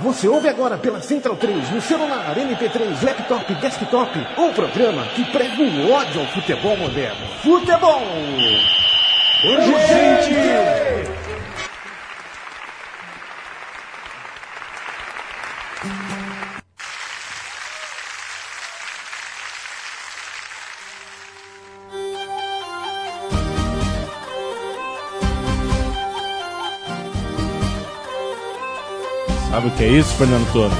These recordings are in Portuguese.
Você ouve agora pela Central 3, no celular, MP3, laptop, desktop, um programa que prega o ódio ao futebol moderno. Futebol! Urgente! Sabe o que é isso, Fernando Toro?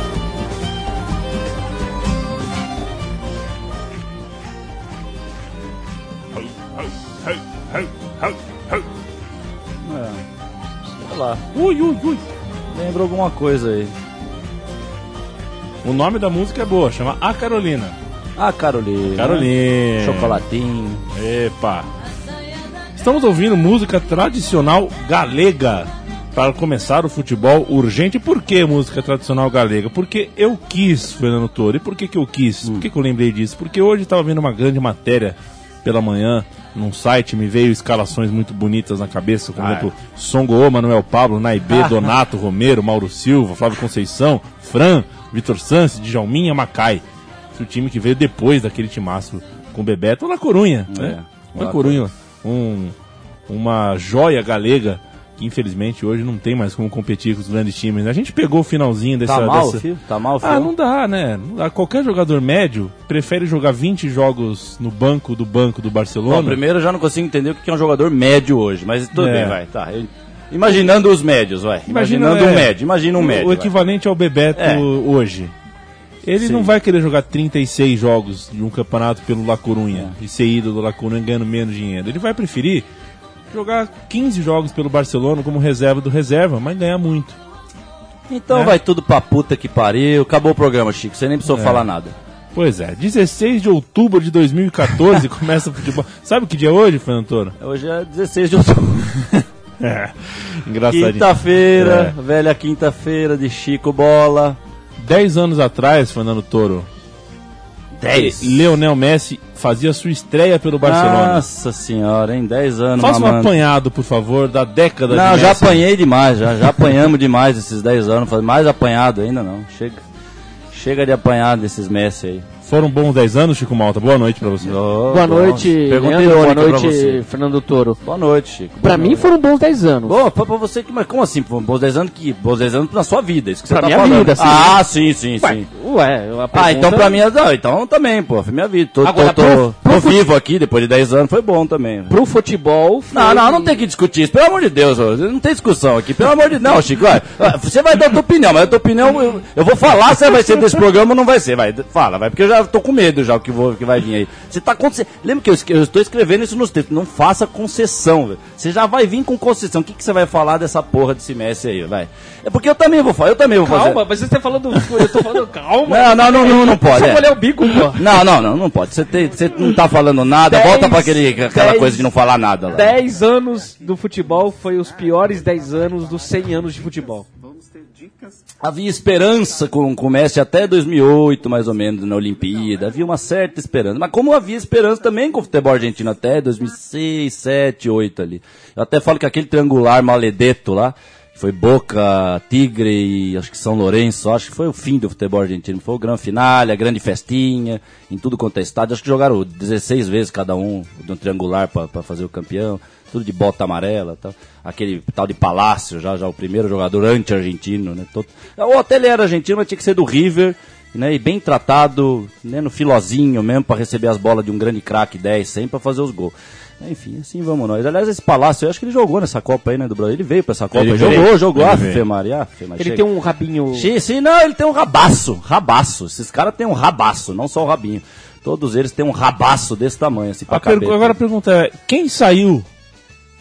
Sei lá. Ui, ui, ui. Lembra alguma coisa aí. O nome da música é boa, chama A Carolina. Ah, Carolina. Carolina. Chocolatinho. Epa. Estamos ouvindo música tradicional galega para começar o futebol urgente. Por que música tradicional galega? Porque eu quis, Fernando Toro. E por que, que eu quis? Por que, que eu lembrei disso? Porque hoje estava vendo uma grande matéria pela manhã num site, me veio escalações muito bonitas na cabeça, como Ah, exemplo, Songoô, Manuel Pablo, Naibê, Donato, Romero, Mauro Silva, Flávio Conceição, Fran, Vitor Santos, Djalminha, Macai. Esse é o time que veio depois daquele timaço com o Bebeto, La Corunha, né? La La Corunha, um, uma joia galega que infelizmente hoje não tem mais como competir com os grandes times. né? A gente pegou o finalzinho dessa... Tá mal, dessa... filho? Tá mal, filho? Ah, não dá, né? Não dá. Qualquer jogador médio prefere jogar 20 jogos no banco do banco do Barcelona. Bom, primeiro eu já não consigo entender o que é um jogador médio hoje, mas tudo É. bem, vai. Tá. Eu- Imaginando os médios, vai. Imagina, Imaginando é, um médio, imagina um o- médio. O vai. equivalente ao Bebeto É. hoje. Ele Sim. não vai querer jogar 36 jogos de um campeonato pelo La Corunha e ser ídolo do La Corunha ganhando menos dinheiro. Ele vai preferir jogar 15 jogos pelo Barcelona como reserva do reserva, mas ganhar muito. Então É. vai tudo pra puta que pariu. Acabou o programa, Chico. Você nem precisou É. falar nada. Pois é, 16 de outubro de 2014 começa o futebol. Sabe que dia é hoje, Fernando Toro? Hoje é 16 de outubro. É, engraçadinho. Quinta-feira, É. velha quinta-feira de Chico Bola. 10 anos atrás, Fernando Toro, 10. Leonel Messi fazia sua estreia pelo Barcelona. Nossa senhora, hein? 10 anos, Faça um mamando. apanhado, por favor, da década Não, de já Messi. apanhei demais, já, já apanhamos demais esses 10 anos. Mais apanhado ainda não. Chega, chega de apanhar desses Messi aí. Foram bons 10 anos, Chico Malta. Boa noite pra você. Oh, Boa noite, Leandro, boa pra noite. Fernando Toro. Boa noite, Chico. Pra Boa mim noite. foram bons 10 anos. Bom, foi pra você que. Mas como assim? Foram bons 10 anos que. Bons 10 anos na sua vida, isso que você Pra tá minha falando. vida, sim. Ah, sim, sim, Ué, sim. Ué, a Ah, pergunta- então pra mim. Não, então também, pô. Foi minha vida. Tô, Agora, tô, tô, pro- pro tô fute- vivo aqui depois de 10 anos, foi bom também. Pro futebol. foi- Não, não, não tem que discutir isso, pelo amor de Deus, não tem discussão aqui, pelo amor de Deus, não, Chico, vai, você vai dar a tua opinião, mas a tua opinião, eu, eu vou falar se vai ser desse programa ou não vai ser, vai, fala, vai, porque eu já tô com medo já o que, vou, que vai vir aí. Você tá concedendo, lembra que eu, eu estou escrevendo isso nos textos, não faça concessão, velho. você já vai vir com concessão, o que, que você vai falar dessa porra desse Messi aí, vai? É porque eu também vou falar, eu também vou fazer. Calma, mas você tá falando. Eu tô falando, calma. Não, não, não, não, não pode, Só é. molhar o bico, pô. Não, não, não, não pode. Você, tem, você não tá falando nada, Dez- volta pra aquele, aquela dez- coisa de não falar nada lá. 10 anos do futebol foi os piores 10 anos dos 100 anos de futebol. Havia esperança com, com o Messi até 2008, mais ou menos, na Olimpíada. Havia uma certa esperança. Mas como havia esperança também com o futebol argentino até 2006, 2007, 2008 ali. Eu até falo que aquele triangular maledeto lá, foi Boca, Tigre e acho que São Lourenço, acho que foi o fim do futebol argentino. Foi o grande finale, a grande festinha, em tudo quanto é. Acho que jogaram 16 vezes cada um no triangular para fazer o campeão. Tudo de bota amarela tal. Aquele tal de Palácio, já, já o primeiro jogador anti-argentino, né? Todo... Ou até ele era argentino, mas tinha que ser do River, né? E bem tratado, né? No filozinho mesmo, para receber as bolas de um grande craque 10, sempre para fazer os gols. Enfim, assim vamos nós. Aliás, esse Palácio, eu acho que ele jogou nessa Copa aí, né, do Brasil. Ele veio pra essa Copa, Ele jogou, veio. jogou. Ele Ah, veio. Maria, ah, Ele chega. tem um rabinho. Sim, sim, não, ele tem um rabaço, rabaço. Esses caras têm um rabaço, não só o rabinho. Todos eles têm um rabaço desse tamanho, assim, pra A caber. agora a pergunta é: quem saiu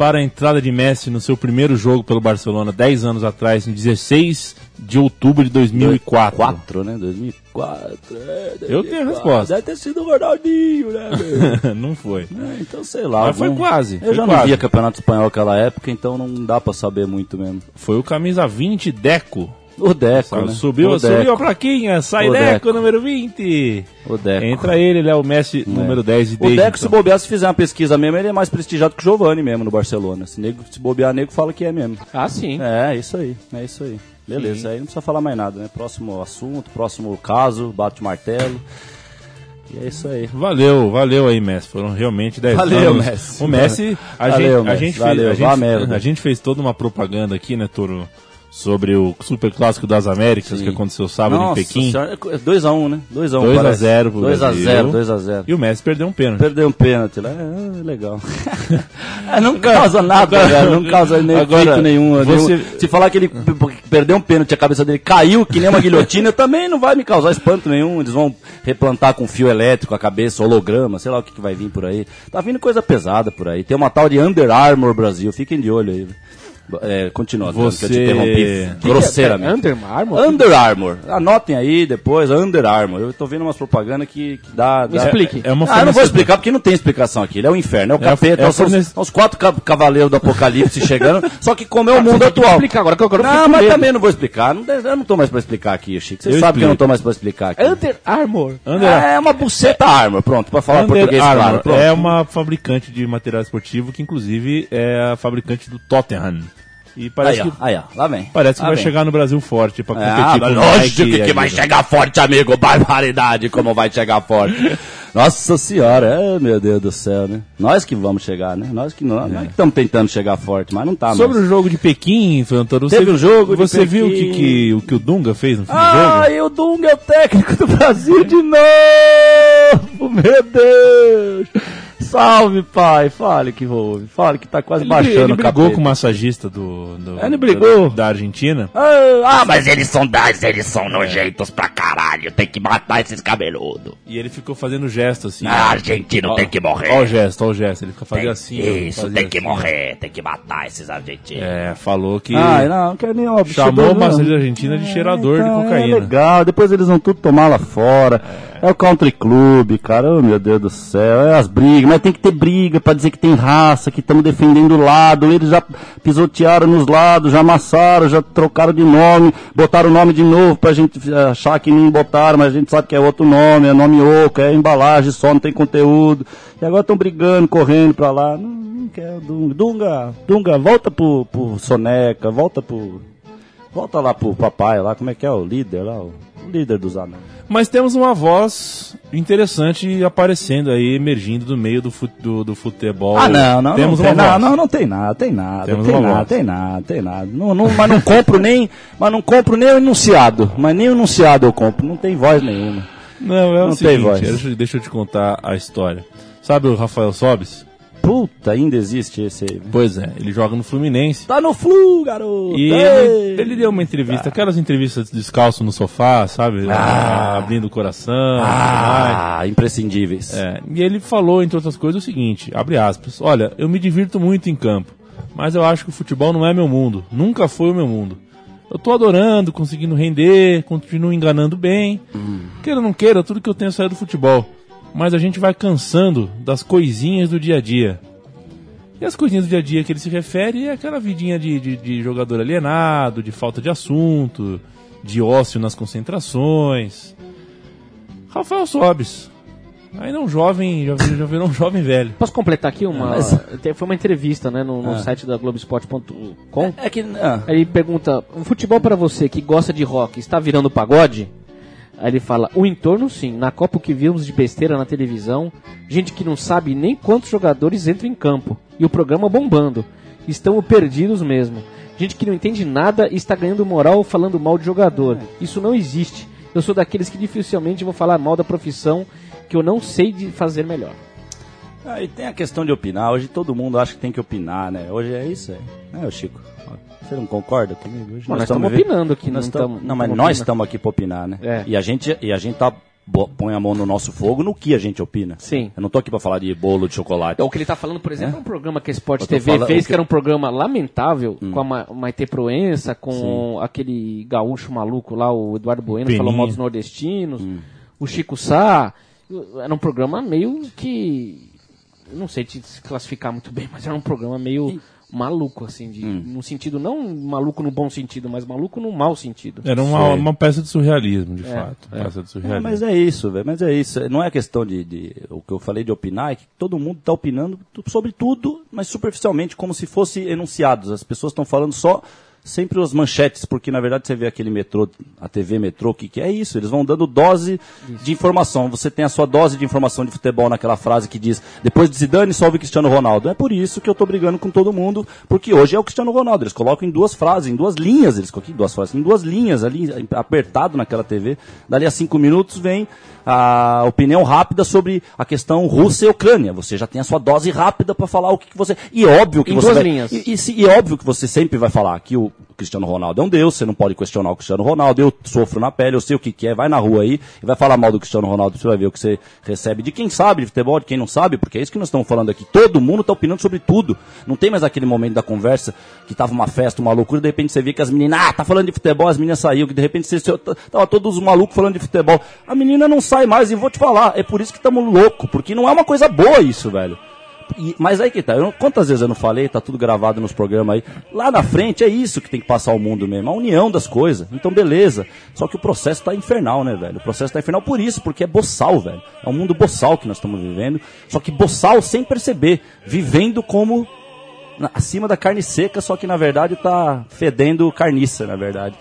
para a entrada de Messi no seu primeiro jogo pelo Barcelona 10 anos atrás, em 16 de outubro de 2004? 4, né? 2004. É, Eu tenho a resposta. Deve ter sido o Ronaldinho, né? Não foi. É, então sei lá. Mas foi algum- quase, Eu foi já quase. não via campeonato espanhol naquela época, então não dá pra saber muito mesmo. Foi o camisa 20 Deco. O Deco, né? Subiu, o subiu Deco. a plaquinha, sai O Deco, Deco. número 20. O Deco. Entra ele, ele é o Messi número 10 e O Deco, se então. bobear, se fizer uma pesquisa mesmo, ele é mais prestigiado que o Giovani mesmo no Barcelona. Se, nego, se bobear, nego fala que é mesmo. Ah, sim. É, isso aí, é isso aí. Beleza, aí não precisa falar mais nada, né? Próximo assunto, próximo caso, bate o martelo. E é isso aí. Valeu, valeu aí, Messi. Foram realmente 10 Valeu, anos. Messi. O Messi, a, Valeu, gente, a, Messi. gente Valeu, fez, a, gente, a gente fez toda uma propaganda aqui, né, Toro? Sobre o Super Clássico das Américas Sim. que aconteceu sábado Nossa em Pequim. senhora, é 2x1, né? 2x1. 2 a 0 pro 2x0, Brasil. 2x0. E o Messi perdeu um pênalti. Perdeu um pênalti lá, é, legal. É, não causa nada, velho, não causa nem Agora, nenhum, você- nenhum. Se falar que ele perdeu um pênalti, a cabeça dele caiu que nem uma guilhotina, também não vai me causar espanto nenhum. Eles vão replantar com fio elétrico a cabeça, holograma, sei lá o que, que vai vir por aí. Tá vindo coisa pesada por aí. Tem uma tal de Under Armour Brasil, fiquem de olho aí. É, continua, Adriano, que eu te Você- interrompi grosseiramente. Under Armour? Under Armour. Anotem aí depois, Under Armour. Eu tô vendo umas propagandas que, que dá, dá- explique. É uma ah, eu não vou explicar porque não tem explicação aqui. Ele é o inferno, é o É capeta, é a são, fornece- são os quatro ca- cavaleiros do apocalipse chegando, só que como é o mundo tem que atual. explicar agora que eu fiquei Não, mas medo. também não vou explicar. Não, eu não tô mais pra explicar aqui, Chico. Você Eu sabe que eu não explico. tô mais pra explicar aqui. Under Armour. Under, É uma buceta Armour, pronto, pra falar Under português Armour claro. Pronto. é uma fabricante de material esportivo que inclusive é a fabricante do Tottenham. E parece Aí, ó, que, aí, ó, lá vem. parece que Lá vai vem. chegar no Brasil forte pra competir Ah, com lógico Nike que, que vai chegar forte, amigo. Barbaridade, como vai chegar forte. Nossa senhora, é, meu Deus do céu, né? Nós que vamos chegar, né? Nós que não, nós que estamos tentando chegar forte, mas não tá Sobre mais. o jogo de Pequim, Toro, você, Teve o jogo de você viu o que, que, o que o Dunga fez no fim do Ah, jogo? e o Dunga é o técnico do Brasil de novo! Meu Deus! Salve, pai! Fale que houve. Fale que tá quase Ele, baixando ele o brigou com o massagista do, do- Ele brigou? da, da Argentina. Ah, Ah, mas eles são das, eles são nojentos pra caralho. Tem que matar esses cabeludos. E ele ficou fazendo gesto assim. Ah, ó. argentino Ó, tem que morrer. Ó o gesto, ó o gesto. Ele fica fazendo Tem- assim. isso, tem que assim, ó. morrer. Tem que matar esses argentinos. É, falou que Ai, não, não quero nem ó, chamou o massagista não. argentina de cheirador Então, de cocaína. É legal, depois eles vão tudo tomar lá fora. É, o country club, cara, oh, meu Deus do céu, é as brigas, mas tem que ter briga pra dizer que tem raça, que estamos defendendo o lado. Eles já pisotearam nos lados, já amassaram, já trocaram de nome, botaram o nome de novo pra gente eh, achar que nem botaram, mas a gente sabe que é outro nome, é nome oco, é embalagem só, não tem conteúdo. E agora estão brigando, correndo pra lá. Não, não quero Dunga. Dunga, Dunga, volta pro, pro Soneca, volta pro. Volta lá pro papai lá, como é que é o líder lá? O líder dos anões. Mas temos uma voz interessante aparecendo aí, emergindo do meio do, fut- do, do futebol. Ah, não, não, Temos não, uma tem, voz. não, não, não tem nada, tem nada, Temos tem uma nada, voz. tem nada, tem nada. Não, não, mas não compro nem, mas não compro nem o enunciado, mas nem o enunciado eu compro, não tem voz nenhuma. Não, é o Não tem seguinte, voz. Deixa, deixa eu te contar a história. Sabe o Rafael Sobes? Puta, ainda existe esse aí. Pois é, ele joga no Fluminense. Tá no flu, garoto. E ele, ele deu uma entrevista, aquelas entrevistas descalço no sofá, sabe? Ah, abrindo o coração. Ah, imprescindíveis. É, e ele falou, entre outras coisas, o seguinte, abre aspas, olha, eu me divirto muito em campo, mas eu acho que o futebol não é meu mundo, nunca foi o meu mundo. Eu tô adorando, conseguindo render, continuo enganando bem. Queira ou não queira, tudo que eu tenho é sair do futebol. Mas a gente vai cansando das coisinhas do dia a dia. E as coisinhas do dia a dia que ele se refere é aquela vidinha de, de, de jogador alienado, de falta de assunto, de ócio nas concentrações. Rafael Sobes. Ainda um jovem, já, já virou um jovem velho. Posso completar aqui uma. Mas- Foi uma entrevista, né, no, no Ah. site da Globesport.com. É que. ah, Aí ele pergunta: futebol para você que gosta de rock está virando pagode? Aí ele fala: o entorno sim. Na Copa o que vimos de besteira na televisão, gente que não sabe nem quantos jogadores entram em campo e o programa bombando. Estão perdidos mesmo. Gente que não entende nada e está ganhando moral falando mal de jogador. Isso não existe. Eu sou daqueles que dificilmente vou falar mal da profissão que eu não sei de fazer melhor. ah, e tem a questão de opinar. Hoje todo mundo acha que tem que opinar, né? Hoje é isso aí. Né, Chico? Você não concorda comigo? Hoje Mas nós estamos estamos opinando aqui, Nós tamo- tamo- não, mas nós estamos aqui para opinar, né? É. E a gente, e a gente tá põe a mão no nosso fogo no que a gente opina. Sim. Eu não tô aqui pra falar de bolo de chocolate. Então, o que ele tá falando, por exemplo, é, um programa que a Sport TV falando- fez, o que era um programa lamentável, Hum. com a Ma Maite Proença, com aquele gaúcho maluco lá, o Eduardo Bueno, Peninha. falou mal dos nordestinos, Hum. o Chico Sá. Era um programa meio que. Não sei te classificar muito bem, mas era um programa meio maluco, assim, de, Hum. no sentido, não maluco no bom sentido, mas maluco no mau sentido. Era uma, Sei. uma peça de surrealismo, de É, fato. é. Peça de É, surrealismo. mas é isso, velho. Mas é isso. Não é questão de, de- O que eu falei de opinar é que todo mundo está opinando sobre tudo, mas superficialmente, como se fosse enunciados. As pessoas estão falando só sempre as manchetes, porque na verdade você vê aquele metrô, a TV metrô, que, que é isso, eles vão dando dose de informação. Você tem a sua dose de informação de futebol naquela frase que diz, depois de Zidane, salve Cristiano Ronaldo. É por isso que eu tô brigando com todo mundo, porque hoje é o Cristiano Ronaldo. Eles colocam em duas frases, em duas linhas, eles colocam em duas frases, em duas linhas ali, apertado naquela TV. Dali a cinco minutos vem a opinião rápida sobre a questão Rússia e Ucrânia. Você já tem a sua dose rápida para falar o que, que você. E óbvio que Em você. duas vai- linhas. E, e, e óbvio que você sempre vai falar que o Cristiano Ronaldo é um deus, você não pode questionar o Cristiano Ronaldo, eu sofro na pele, eu sei o que, que é, vai na rua aí e vai falar mal do Cristiano Ronaldo, você vai ver o que você recebe de quem sabe de futebol, de quem não sabe, porque é isso que nós estamos falando aqui. Todo mundo está opinando sobre tudo. Não tem mais aquele momento da conversa que tava uma festa, uma loucura, de repente você vê que as meninas, ah, tá falando de futebol, as meninas saíram, que de repente você, você tava todos os malucos falando de futebol. A menina não sai mais e vou te falar, é por isso que estamos loucos, porque não é uma coisa boa isso, velho. E- mas aí que tá, eu quantas vezes eu não falei, tá tudo gravado nos programas aí. Lá na frente é isso que tem que passar o mundo mesmo, a união das coisas. Então beleza. Só que o processo tá infernal, né, velho? O processo tá infernal por isso, porque é boçal, velho. É um mundo boçal que nós estamos vivendo. Só que boçal sem perceber, vivendo como acima da carne seca, só que na verdade tá fedendo carniça, na verdade.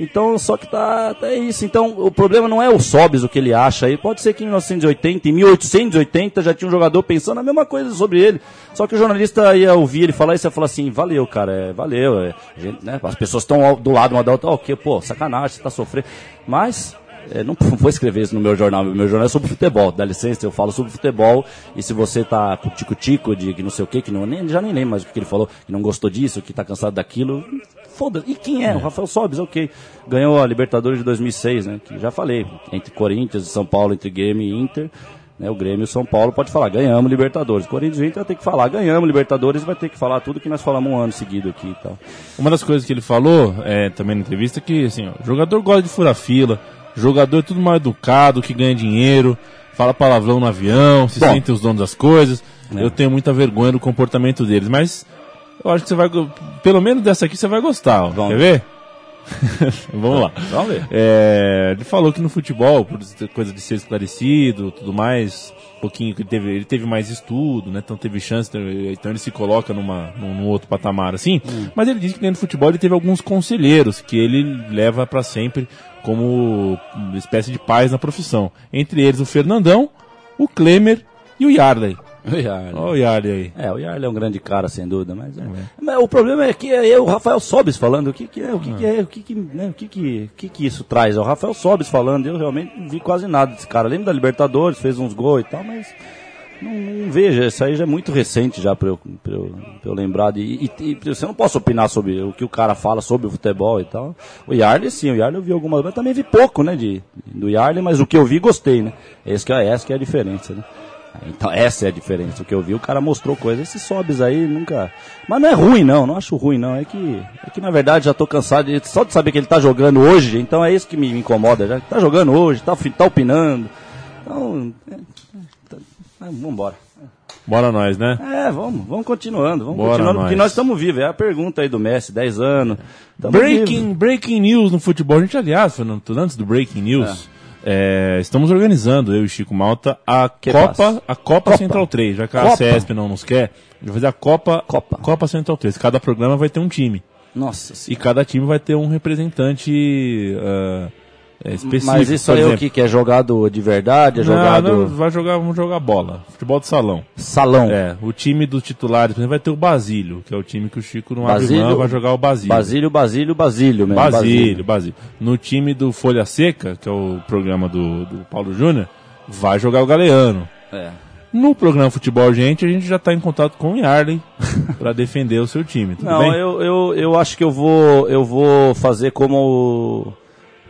Então, só que tá, tá é isso. Então, o problema não é o Sobis, o que ele acha aí. Pode ser que em 1980, em 1880 já tinha um jogador pensando a mesma coisa sobre ele. Só que o jornalista ia ouvir ele falar isso e ia falar assim, valeu, cara, é, valeu. é, gente, né, as pessoas estão do lado uma da outra, ok, pô, sacanagem, você tá sofrendo. Mas, é, não vou escrever isso no meu jornal. Meu jornal é sobre futebol. Dá licença, eu falo sobre futebol. E se você tá com tico-tico de que não sei o que, que não, nem, já nem lembro mais o que ele falou, que não gostou disso, que tá cansado daquilo, foda E quem é? O Rafael Sobis, ok. Ganhou a Libertadores de 2006, né? Que já falei. Entre Corinthians e São Paulo, entre Grêmio e Inter. Né, o Grêmio e o São Paulo pode falar, ganhamos Libertadores. Corinthians e Inter vai ter que falar, ganhamos Libertadores vai ter que falar tudo que nós falamos um ano seguido aqui e tal. Uma das coisas que ele falou, é, também na entrevista, que assim, ó, jogador gosta de furar fila, jogador é tudo mal educado, que ganha dinheiro, fala palavrão no avião, se Bom. sentem os donos das coisas. É. Eu tenho muita vergonha do comportamento deles, mas eu acho que você vai, pelo menos dessa aqui você vai gostar. ó. Vamos. Quer ver? Vamos lá. Vamos ver. É, ele falou que no futebol, por coisa de ser esclarecido, tudo mais, um pouquinho que ele teve, ele teve mais estudo, né? Então teve chance, então então ele se coloca numa, num, num outro patamar assim. Mas ele disse que dentro do futebol ele teve alguns conselheiros que ele leva pra sempre como uma espécie de pais na profissão. Entre eles o Fernandão, o Klemer e o Yarley. O Yarley. Olha o Yarley aí. É, o Yarley é um grande cara, sem dúvida, mas, é. mas o problema é que é o Rafael Sobis falando o que, que é, o que, que é, o que que, né, o que que, que que isso traz. É o Rafael Sobis falando, eu realmente não vi quase nada desse cara. Lembro da Libertadores, fez uns gols e tal, mas não, não vejo, isso aí já é muito recente já pra eu, pra eu, pra eu lembrar de, e, e, e você não posso opinar sobre o que o cara fala sobre o futebol e tal. O Yarley sim, o Yarley eu vi algumas, mas também vi pouco, né, de, do Yarley, mas o que eu vi gostei, né. Esse que é, essa que é a diferença, né. Então, essa é a diferença. O que eu vi, o cara mostrou coisa. Esses sobes aí nunca. Mas não é ruim, não. Não acho ruim, não. É que, é que na verdade, já tô cansado de, só de saber que ele tá jogando hoje. Então é isso que me, incomoda. Já tá jogando hoje, tá, tá opinando. Então. É, é, tá, é, vambora. Bora nós, né? É, vamos, vamos continuando. Vamos Bora continuando, porque nós. nós estamos vivos. É a pergunta aí do Messi, 10 anos. Breaking, breaking news no futebol. A gente, aliás, Fernando, antes do breaking news, é, estamos organizando, eu e Chico Malta, a Que Copa, passa? a Copa, Copa. Central 3. Já que a Copa. CESP não nos quer, a gente vai fazer a Copa, Copa. Copa Central 3. Cada programa vai ter um time. Nossa E senhora. cada time vai ter um representante ah, é, específico. Mas isso aí é o que? Que é jogado de verdade? É Não, jogado não, vai jogar, vamos jogar bola. Futebol de salão. salão? É, o time dos titulares, por exemplo, vai ter o Basílio, que é o time que o Chico não abre Basílio- mão, vai jogar o Basílio. Basílio, Basílio, Basílio mesmo. Basílio, Basílio. No time do Folha Seca, que é o programa do, do Paulo Júnior, vai jogar o Galeano. É. No programa Futebol Gente, a gente já está em contato com o Yarley para defender o seu time. Tudo Não, bem? eu, eu, eu acho que eu vou, eu vou fazer como o,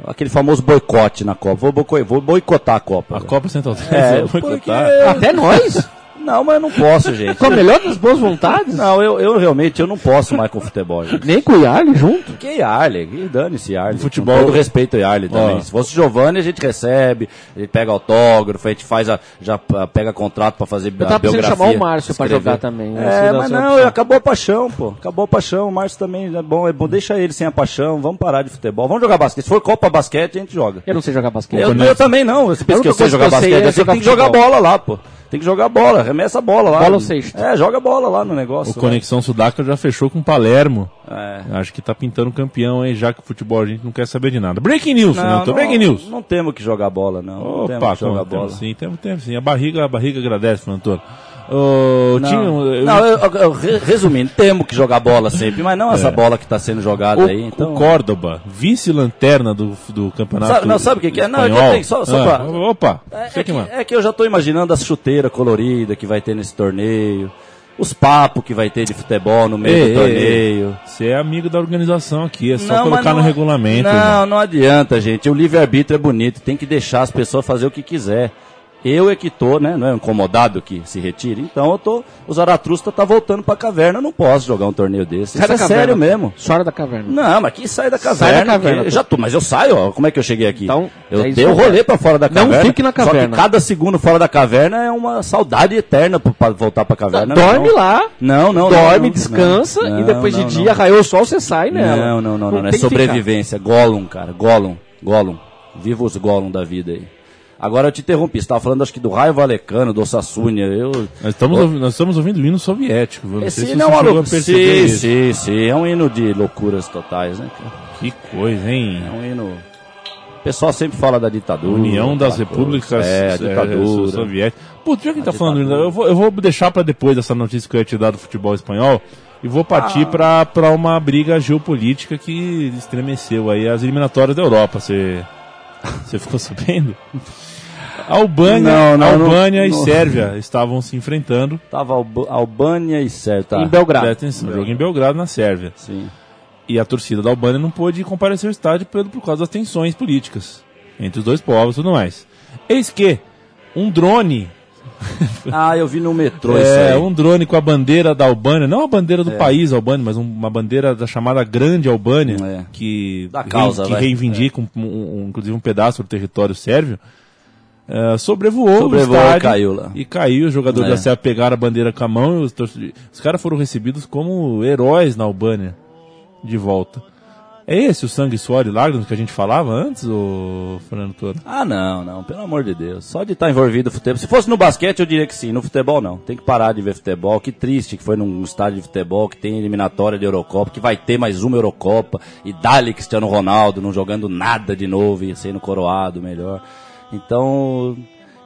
aquele famoso boicote na Copa. Vou, boi- vou boicotar a Copa. A Copa Central 3 É, boicotar. Até nós? Não, mas eu não posso, gente. Com a melhor das boas vontades? Não, eu, eu realmente eu não posso mais com futebol, gente. Nem com o Yarley junto? Que Yarley, que dane-se Yarley. Futebol- Com todo respeito ao Yarley também. Ó. Se fosse Giovanni, a gente recebe, a gente pega autógrafo, a gente faz a, já pega contrato pra fazer Eu a biografia. chamar o Márcio pra jogar também. Essa É, é mas sua não, opção. acabou a paixão, pô. Acabou a paixão, o Márcio também é bom, é bom, deixa ele sem a paixão, vamos parar de futebol. Vamos jogar basquete. Se for Copa Basquete, a gente joga. Eu não sei jogar basquete. Eu, eu também não, você pensa A que eu sei jogar basquete, é eu sei que jogar tem que jogar bola lá, pô. Tem que jogar bola, arremessa a bola lá. Bola ou? É, joga bola lá no negócio. O lá. Conexão Sudaca já fechou com o Palermo. É. Acho que tá pintando campeão aí, já que o futebol a gente não quer saber de nada. Breaking news, Não, Fernando. não, Breaking news. não temos que jogar bola, não. não temos Opa, que jogar bola. temos sim, temos, temos sim. A barriga, a barriga agradece, Fernando. Ô, Não, tinha eu- não eu- eu- eu- re- resumindo, temos que jogar bola sempre, mas não essa bola que está sendo jogada o, aí. Então, o Córdoba, vice-lanterna do, do campeonato. Sabe- não, sabe o que que é? Não, é que só- só Ah, pra- Opa, é, é que é que eu já estou imaginando as chuteiras coloridas que vai ter nesse torneio, os papos que vai ter de futebol no meio Ei, do ei, torneio. Você é amigo da organização aqui, é só Não, colocar mas no não- regulamento. Não, irmão. não adianta, gente. O livre-arbítrio é bonito, tem que deixar as pessoas fazer o que quiser. Eu é que tô, né? Não é incomodado que se retire. Então eu tô. O Zaratrusta tá voltando pra caverna. Eu não posso jogar um torneio desse. Sai Isso é caverna. sério mesmo. Sora da caverna. Não, mas que sai da Sai caverna. da caverna, que- já tô, mas eu saio, ó. Como é que eu cheguei aqui? Então, eu é dei o rolê pra fora da Não caverna. fique na Só caverna. que cada segundo fora da caverna é uma saudade eterna pra- voltar pra caverna. Dorme não. lá. Não, não, dorme, não, não, descansa não, e depois não, de não. dia, raiou o sol, você sai nela. Não, não, não, não, é sobrevivência. Gollum, cara. Gollum. Gollum. Viva os Gollum da vida aí. Agora eu te interrompi. Você estava falando, acho que do Raio Valecano, do Sassunia. Eu... Nós estamos, ouvi- nós estamos ouvindo o hino soviético. Não sei Esse se não é você Sim, isso. sim, sim. É um hino de loucuras totais, né? Que coisa, hein? É um hino. O pessoal sempre fala da ditadura. União das Repúblicas. É, a ditadura. Soviéticas. Putz, já que a tá falando, ditadura. eu vou, eu vou deixar pra depois dessa notícia que eu ia te dar do futebol espanhol e vou partir Ah. pra uma briga geopolítica que estremeceu aí as eliminatórias da Europa. Você, você ficou sabendo? Albânia, Não, não, Albânia não, e não. Sérvia estavam se enfrentando. Tava Alba- Albânia e Sérvia. Tá. Em Belgrado. Atenção, jogo em Belgrado, na Sérvia. Sim. E a torcida da Albânia não pôde comparecer ao estádio por, por causa das tensões políticas entre os dois povos e tudo mais. Eis que um drone, Ah, eu vi no metrô isso é, aí. um drone com a bandeira da Albânia, não a bandeira É. do país Albânia, mas um- uma bandeira da chamada Grande Albânia, É. que, Da causa, que. É. reivindica um- um- um- inclusive um pedaço do território sérvio, é, sobrevoou, Sobrevoou o estádio caiu lá. E caiu, os jogadores É. da Sérvia pegaram a bandeira com a mão e os, os caras foram recebidos como heróis na Albânia de volta. É esse o sangue, suor e lágrimas que a gente falava antes, ô Fernando Toro? Ah, não, não, pelo amor de Deus. Só de estar envolvido no futebol. Se fosse no basquete, eu diria que sim. No futebol, não. Tem que parar de ver futebol. Que triste que foi num estádio de futebol que tem eliminatória de Eurocopa, que vai ter mais uma Eurocopa. E dali Cristiano Ronaldo não jogando nada de novo e sendo coroado melhor. Então,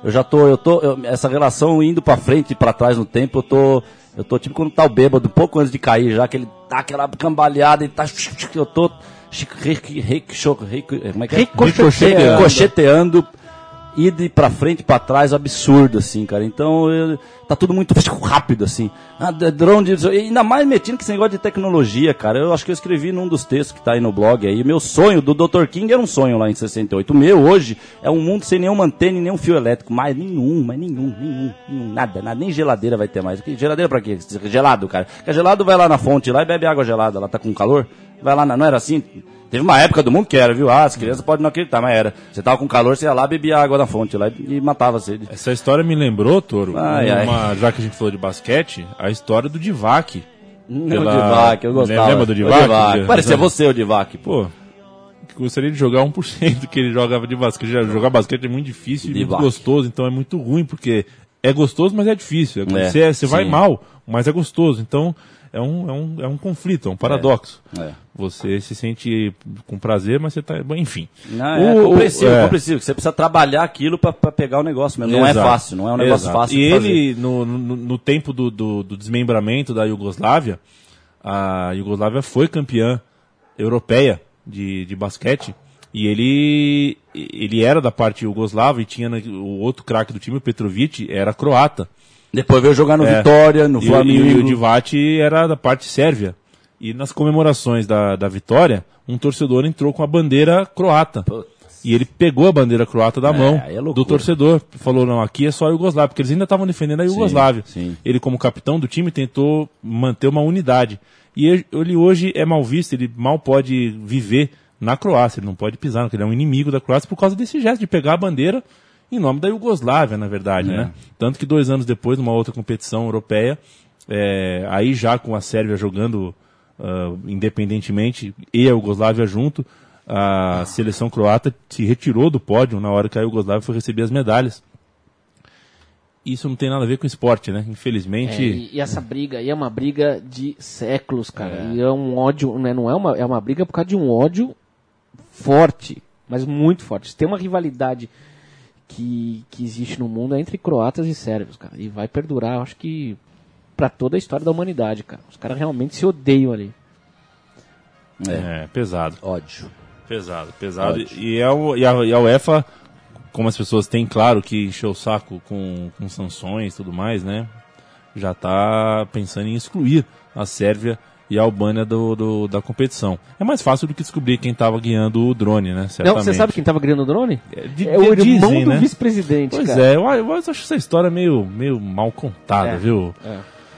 eu já tô, eu tô, eu- essa relação indo pra frente e pra trás no tempo, eu tô, eu tô tipo quando tá o bêbado, pouco antes de cair, já que ele tá aquela cambaleada e tá, eu tô, como é que é? Ricocheteando. Ida pra frente pra trás, absurdo, assim, cara. Então, eu- tá tudo muito rápido, assim. Ah, drone, de- ainda mais metido que esse negócio de tecnologia, cara. Eu acho que eu escrevi num dos textos que tá aí no blog aí. Meu sonho do Dr. King era um sonho lá em 68. O meu hoje é um mundo sem nenhuma antena e nenhum fio elétrico. Mais nenhum, mas nenhum, nenhum, nenhum, nada, nada. Nem geladeira vai ter mais. Geladeira pra quê? Gelado, cara. Porque gelado vai lá na fonte lá e bebe água gelada. Ela tá com calor. Vai lá, na, não era assim? Teve uma época do mundo que era, viu? Ah, as crianças podem não acreditar, mas era. Você tava com calor, você ia lá, bebia água da fonte lá e matava a sede. Essa história me lembrou, Toro, Ai, ai. uma- já que a gente falou de basquete, a história do Divac. O Pela- Divac, eu gostava. Lembra do O Divac? Parecia você, o Divac. Pô. Gostaria de jogar 1% que ele jogava de basquete. Jogar basquete é muito difícil e muito Divac. gostoso, então é muito ruim, porque é gostoso, mas é difícil. É, você, você vai mal, mas é gostoso. Então é um, é um, é um conflito, é um paradoxo. É. Você se sente com prazer, mas você tá. bom, Enfim. Não, é O- compreensível, é. compreensível. Você precisa trabalhar aquilo pra pegar o negócio mesmo. Não é Exato. fácil, não é um negócio Exato. fácil E ele, no, no, no tempo do, do, do desmembramento da Iugoslávia, a Iugoslávia foi campeã europeia de, de basquete. E ele, ele era da parte iugoslava e tinha o outro craque do time, o Petrovic, era croata. Depois veio jogar no É. Vitória, no E, Flamengo. e, o Divac era da parte sérvia. E nas comemorações da, da vitória, um torcedor entrou com a bandeira croata. E ele pegou a bandeira croata da É, mão é do torcedor. Falou, não, aqui é só a Iugoslávia, porque eles ainda estavam defendendo a Iugoslávia. sim. Ele, como capitão do time, tentou manter uma unidade. E ele- ele hoje é mal visto, ele mal pode viver na Croácia, ele não pode pisar, porque ele é um inimigo da Croácia por causa desse gesto de pegar a bandeira em nome da Iugoslávia, na verdade, É. né? Tanto que dois anos depois, numa outra competição europeia, é, aí já com a Sérvia jogando ah, independentemente e a Iugoslávia junto, a seleção croata se retirou do pódio na hora que a Iugoslávia foi receber as medalhas. Isso não tem nada a ver com esporte, né? É, Infelizmente. e, e essa briga aí é uma briga de séculos, cara. E é um ódio, né, não é uma, é uma briga por causa de um ódio forte, mas muito forte. Tem uma rivalidade que, que existe no mundo é entre croatas e sérvios, cara. E vai perdurar, acho que, pra toda a história da humanidade, cara. Os caras realmente se odeiam ali. É, pesado. Ódio. Pesado, pesado. Ótimo. E, é o, e, a, e a UEFA, como as pessoas têm claro que encheu o saco com, com sanções e tudo mais, né? Já tá pensando em excluir a Sérvia e a Albânia do, do- da competição. É mais fácil do que descobrir quem estava guiando o drone, né? Não, Certamente. você sabe quem tava criando o drone? É, de- É o irmão dizem, do né? vice-presidente, Pois cara. é, eu, eu acho essa história meio, meio mal contada, É. viu?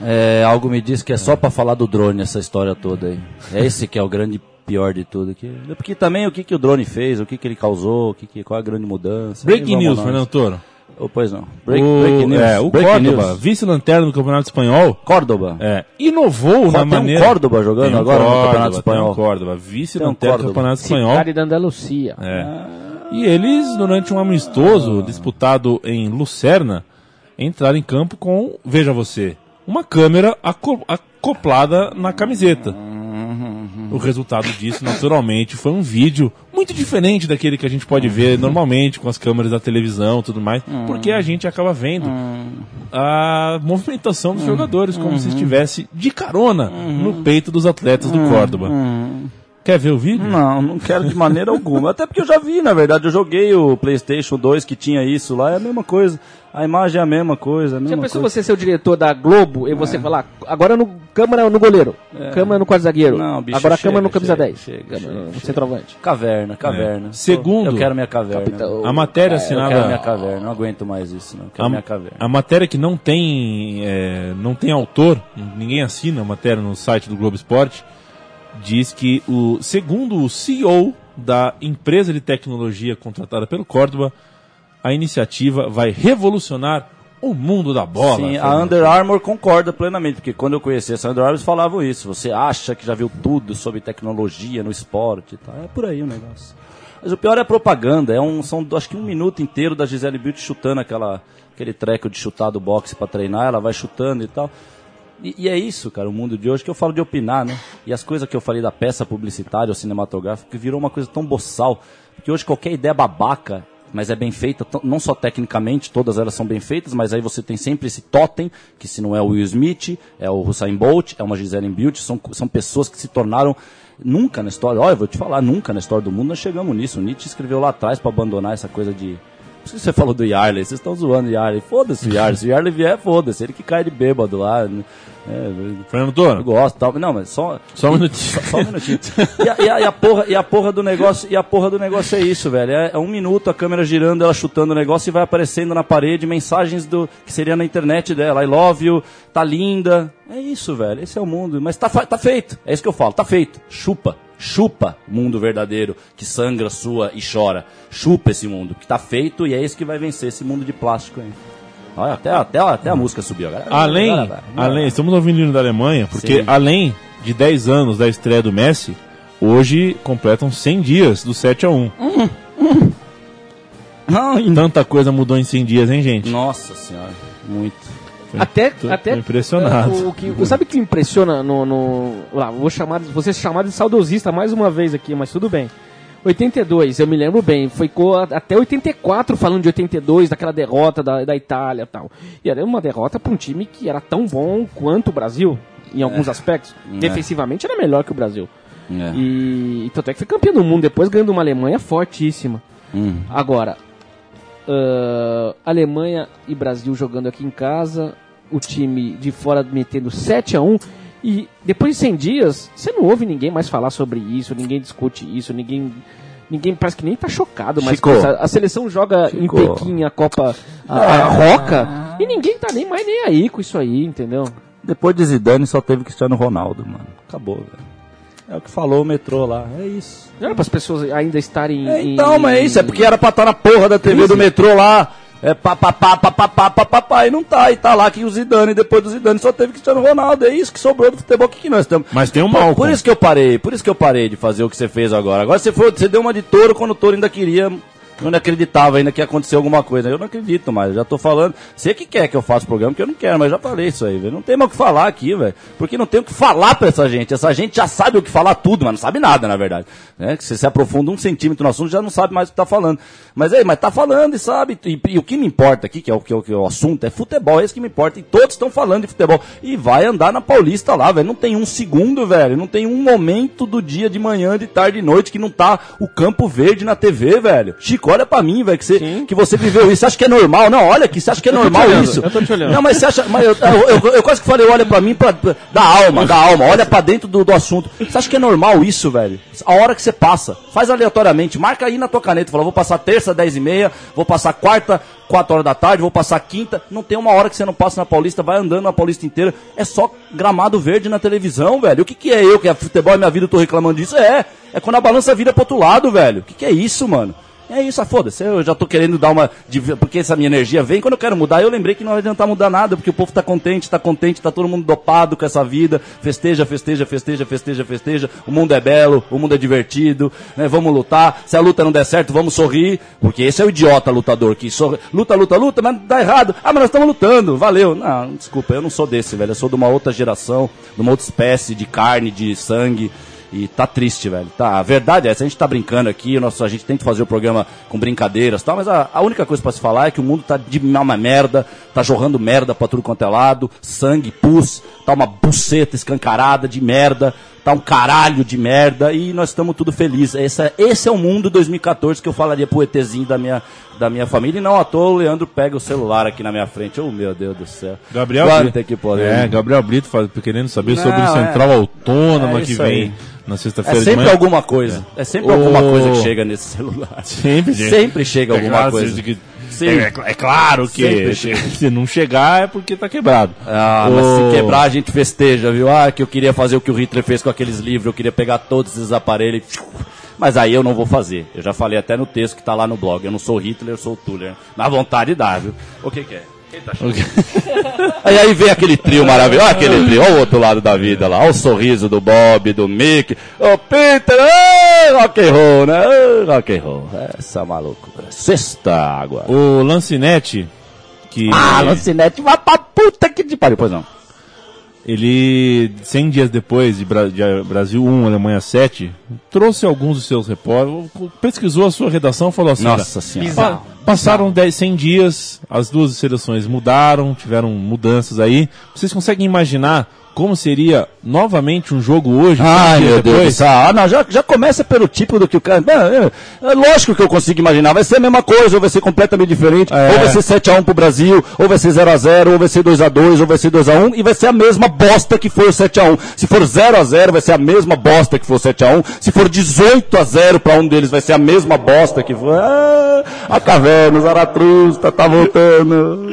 É, algo me diz que é só pra falar do drone essa história toda aí. É esse que é o grande pior de tudo aqui. Porque também o que, que o drone fez, o que, que ele causou, o que, que, qual a grande mudança. Breaking news, nós. Fernando Toro. Oh, pois não. Break, o, breaking news. É, o Breaking Córdoba, vice-lanterna do Campeonato Espanhol, Córdoba. é, inovou na Tem um maneira... Córdoba jogando Tem um agora no Córdoba, Campeonato Tem Espanhol. um Córdoba, vice-lanterna do Campeonato Espanhol. Cidade da Andalucia. É. E eles, durante um amistoso disputado em Lucerna, entraram em campo com, veja você, uma câmera aco- acoplada na camiseta. O resultado disso, naturalmente, foi um vídeo muito diferente daquele que a gente pode ver normalmente com as câmeras da televisão e tudo mais, porque a gente acaba vendo a movimentação dos jogadores como se estivesse de carona no peito dos atletas do Córdoba. Quer ver o vídeo? Não, não quero de maneira alguma. Até porque eu já vi, na verdade. Eu joguei o PlayStation 2 que tinha isso lá, é a mesma coisa. A imagem é a mesma coisa. É a Já mesma pensou coisa. você ser o diretor da Globo e você falar, agora no câmera no goleiro, câmera no quarto zagueiro, Não, bicho, agora chega, câmera no camisa chega, 10, chega, câmera chega, no chega. centroavante. Caverna, caverna. É. Segundo- Eu quero minha caverna. Capitão- A matéria Eu quero assinada... minha caverna, não aguento mais isso, não. Eu quero A, minha caverna. a matéria que não tem é, não tem autor, ninguém assina a matéria no site do Globo Esporte, diz que o segundo o CEO da empresa de tecnologia contratada pelo Córdoba, a iniciativa vai revolucionar o mundo da bola. Sim, a. Under Armour concorda plenamente, porque quando eu conheci essa Under Armour, eles falavam isso. Você acha que já viu tudo sobre tecnologia no esporte e tal. É por aí o negócio. Mas o pior é a propaganda. É um, são acho que um minuto inteiro da Gisele Beauty chutando aquela, aquele treco de chutar do boxe pra treinar. Ela vai chutando e tal. E, e é isso, cara, o mundo de hoje que eu falo de opinar, né? E as coisas que eu falei da peça publicitária ou cinematográfica que virou uma coisa tão boçal. Porque hoje qualquer ideia babaca, mas é bem feita, não só tecnicamente, todas elas são bem feitas, mas aí você tem sempre esse totem, que se não é o Will Smith, é o Hussein Bolt, é uma Gisele Beauty, são, são pessoas que se tornaram nunca na história, olha, eu vou te falar, nunca na história do mundo nós chegamos nisso. O Nietzsche escreveu lá atrás para abandonar essa coisa de por que você falou do Yarley, vocês estão zoando o Yarley. Foda-se o Yarley. Se o Yarley vier, foda-se. Ele que cai de bêbado lá. né? É, Fernando eu Toro, gosto tal. Não, mas só. Só um minutinho. Só, só um minutinho. E a, e a- e a porra, e a porra do negócio, e a porra do negócio é isso, velho. É, é um minuto, a câmera girando, ela chutando o negócio e vai aparecendo na parede mensagens do que seria na internet dela. I love you, tá linda. É isso, velho. Esse é o mundo. Mas tá, tá feito. É isso que eu falo, tá feito. Chupa. Chupa o mundo verdadeiro que sangra, sua e chora. Chupa esse mundo que tá feito e é esse que vai vencer esse mundo de plástico aí. Olha, até, até, até a música subiu agora. além, Agora além, estamos ouvindo o hino da Alemanha, porque Sim. além de 10 anos da estreia do Messi, hoje completam 100 dias do 7 a 1. Ai, Tanta coisa mudou em 100 dias, hein, gente? Nossa senhora, muito. Até, tô- até tô impressionado. é, O, que, sabe o que impressiona no, no lá, vou chamar, ser chamado de saudosista mais uma vez aqui, mas tudo bem. 82, eu me lembro bem, foi até 84 falando de 82, daquela derrota da, da Itália e tal. E era uma derrota para um time que era tão bom quanto o Brasil, em alguns aspectos. Defensivamente era melhor que o Brasil. É. E, e tanto é que foi campeão do mundo, depois ganhando uma Alemanha fortíssima. Hum. Agora, ah, Alemanha e Brasil jogando aqui em casa, o time de fora metendo 7 a 1 e depois de 100 dias, você não ouve ninguém mais falar sobre isso, ninguém discute isso, ninguém. Ninguém parece que nem tá chocado, mas Chico. a seleção joga em Chico. Pequim a Copa a, a Roca e ninguém tá nem mais nem aí com isso aí, entendeu? Depois de Zidane só teve Cristiano Ronaldo, mano. Acabou, velho. É o que falou o metrô lá. É isso. Não era para as pessoas ainda estarem. É, em- então, mas é isso. É porque era pra estar na porra da TV do metrô lá é papapá, papapá, papapá, e não tá. E tá lá que o Zidane, depois do Zidane, só teve Cristiano Ronaldo. É isso que sobrou do futebol que, que nós estamos. Mas tem um mal. Por, isso que eu parei, por isso que eu parei de fazer o que você fez agora. Agora você foi, você deu uma de touro quando o touro ainda queria eu não acreditava ainda que ia acontecer alguma coisa. Eu não acredito mais, já tô falando. Você que quer que eu faça o programa, que eu não quero, mas já falei isso aí, velho. Não tem mais o que falar aqui, velho. Porque não tem o que falar pra essa gente. Essa gente já sabe o que falar tudo, mas não sabe nada, na verdade. Né? Que você se aprofunda um centímetro no assunto, já não sabe mais o que tá falando. Mas aí, mas tá falando e sabe. E, e o que me importa aqui, que é o que é o, que é o assunto, é futebol, é isso que me importa. E todos estão falando de futebol. E vai andar na Paulista lá, velho. Não tem um segundo, velho. Não tem um momento do dia, de manhã, de tarde, de noite que não tá o campo verde na TV, velho. Chico, olha pra mim, velho, que você, que você viveu isso. Você acha que é normal? Não, olha aqui, você acha que é normal olhando, isso? eu tô te olhando. Não, mas você acha. Mas eu, eu, eu- eu quase que falei, olha pra mim, pra, pra- da alma, da alma, olha pra dentro do, do assunto. Você acha que é normal isso, velho? A hora que você passa, faz aleatoriamente, marca aí na tua caneta, fala, vou passar terça, 10 e meia, vou passar quarta, 4 horas da tarde, vou passar quinta. Não tem uma hora que você não passa na Paulista, vai andando na Paulista inteira. É só gramado verde na televisão, velho. O que, que é eu, que é futebol é minha vida, eu tô reclamando disso? É, é quando a balança vira pro outro lado, velho. O que, que é isso, mano? É isso, ah, foda-se, eu já tô querendo dar uma. Porque essa minha energia vem quando eu quero mudar. Eu lembrei que não vai adiantar mudar nada, porque o povo tá contente, tá contente, tá todo mundo dopado com essa vida. Festeja, festeja, festeja, festeja, festeja. O mundo é belo, o mundo é divertido, né? Vamos lutar. Se a luta não der certo, vamos sorrir. Porque esse é o idiota lutador que sorri. Luta, luta, luta, mas dá errado. Ah, mas nós estamos lutando, valeu. Não, desculpa, eu não sou desse, velho. Eu sou de uma outra geração, de uma outra espécie de carne, de sangue. E tá triste, velho. Tá, a verdade é essa, a gente tá brincando aqui, nosso, a gente tenta fazer o programa com brincadeiras e tal, mas a, a única coisa pra se falar é que o mundo tá de uma merda, tá jorrando merda pra tudo quanto é lado, sangue, pus, tá uma buceta escancarada de merda, tá um caralho de merda e nós estamos tudo felizes. Esse, é- esse é o mundo 2014 que eu falaria pro ETzinho da minha, da minha família e não à toa o Leandro pega o celular aqui na minha frente. Oh, meu Deus do céu. Gabriel Quanto Brito. é que pode? É, Gabriel Brito faz, querendo saber Não, sobre o Central é. Autônoma É que vem aí. na É sexta-feira de sempre alguma coisa. É, sempre Ô. alguma coisa que chega nesse celular. Sempre. Sempre chega É alguma coisa. que-. É, é claro que se não chegar é porque tá quebrado. Ah, mas se quebrar a gente festeja, viu? Ah, que eu queria fazer o que o Hitler fez com aqueles livros, eu queria pegar todos esses aparelhos. Mas aí eu não vou fazer. Eu já falei até no texto que tá lá no blog. Eu não sou Hitler, eu sou o Tuller. Na vontade dá, viu? O que que é? Quem tá? Aí, aí vem aquele trio maravilhoso. Olha aquele trio, olha o outro lado da vida lá. Olha o sorriso do Bob, do Mick. Ô Peter, rock and roll, né? Ê, rock and roll. Essa maluco. Sexta água. O Lancinete, que Ah, Lancinete, vai pra puta que te pariu. Pois não. ele, 100 dias depois de, Bra- de Brasil 1, Alemanha 7, trouxe alguns dos seus repórteres, pesquisou a sua redação e falou assim: Nossa senhora. pa- passaram 10, 100 dias, as duas seleções mudaram, tiveram mudanças aí. Vocês conseguem imaginar como seria novamente um jogo hoje? 100 Ai, meu Deus do depois? céu. Ah, não, já, já começa pelo tipo do que o cara. É, é, lógico que eu consigo imaginar. Vai ser a mesma coisa, ou vai ser completamente diferente. É. Ou vai ser 7x1 pro Brasil, ou vai ser 0x0, ou vai ser 2x2, ou vai ser 2x1, e vai ser a mesma bosta que foi o 7x1. Se for 0x0, vai ser a mesma bosta que foi o 7x1. Se for 18x0 pra um deles, vai ser a mesma bosta que foi. Ah, a caverna, o Zaratrusta, tá voltando.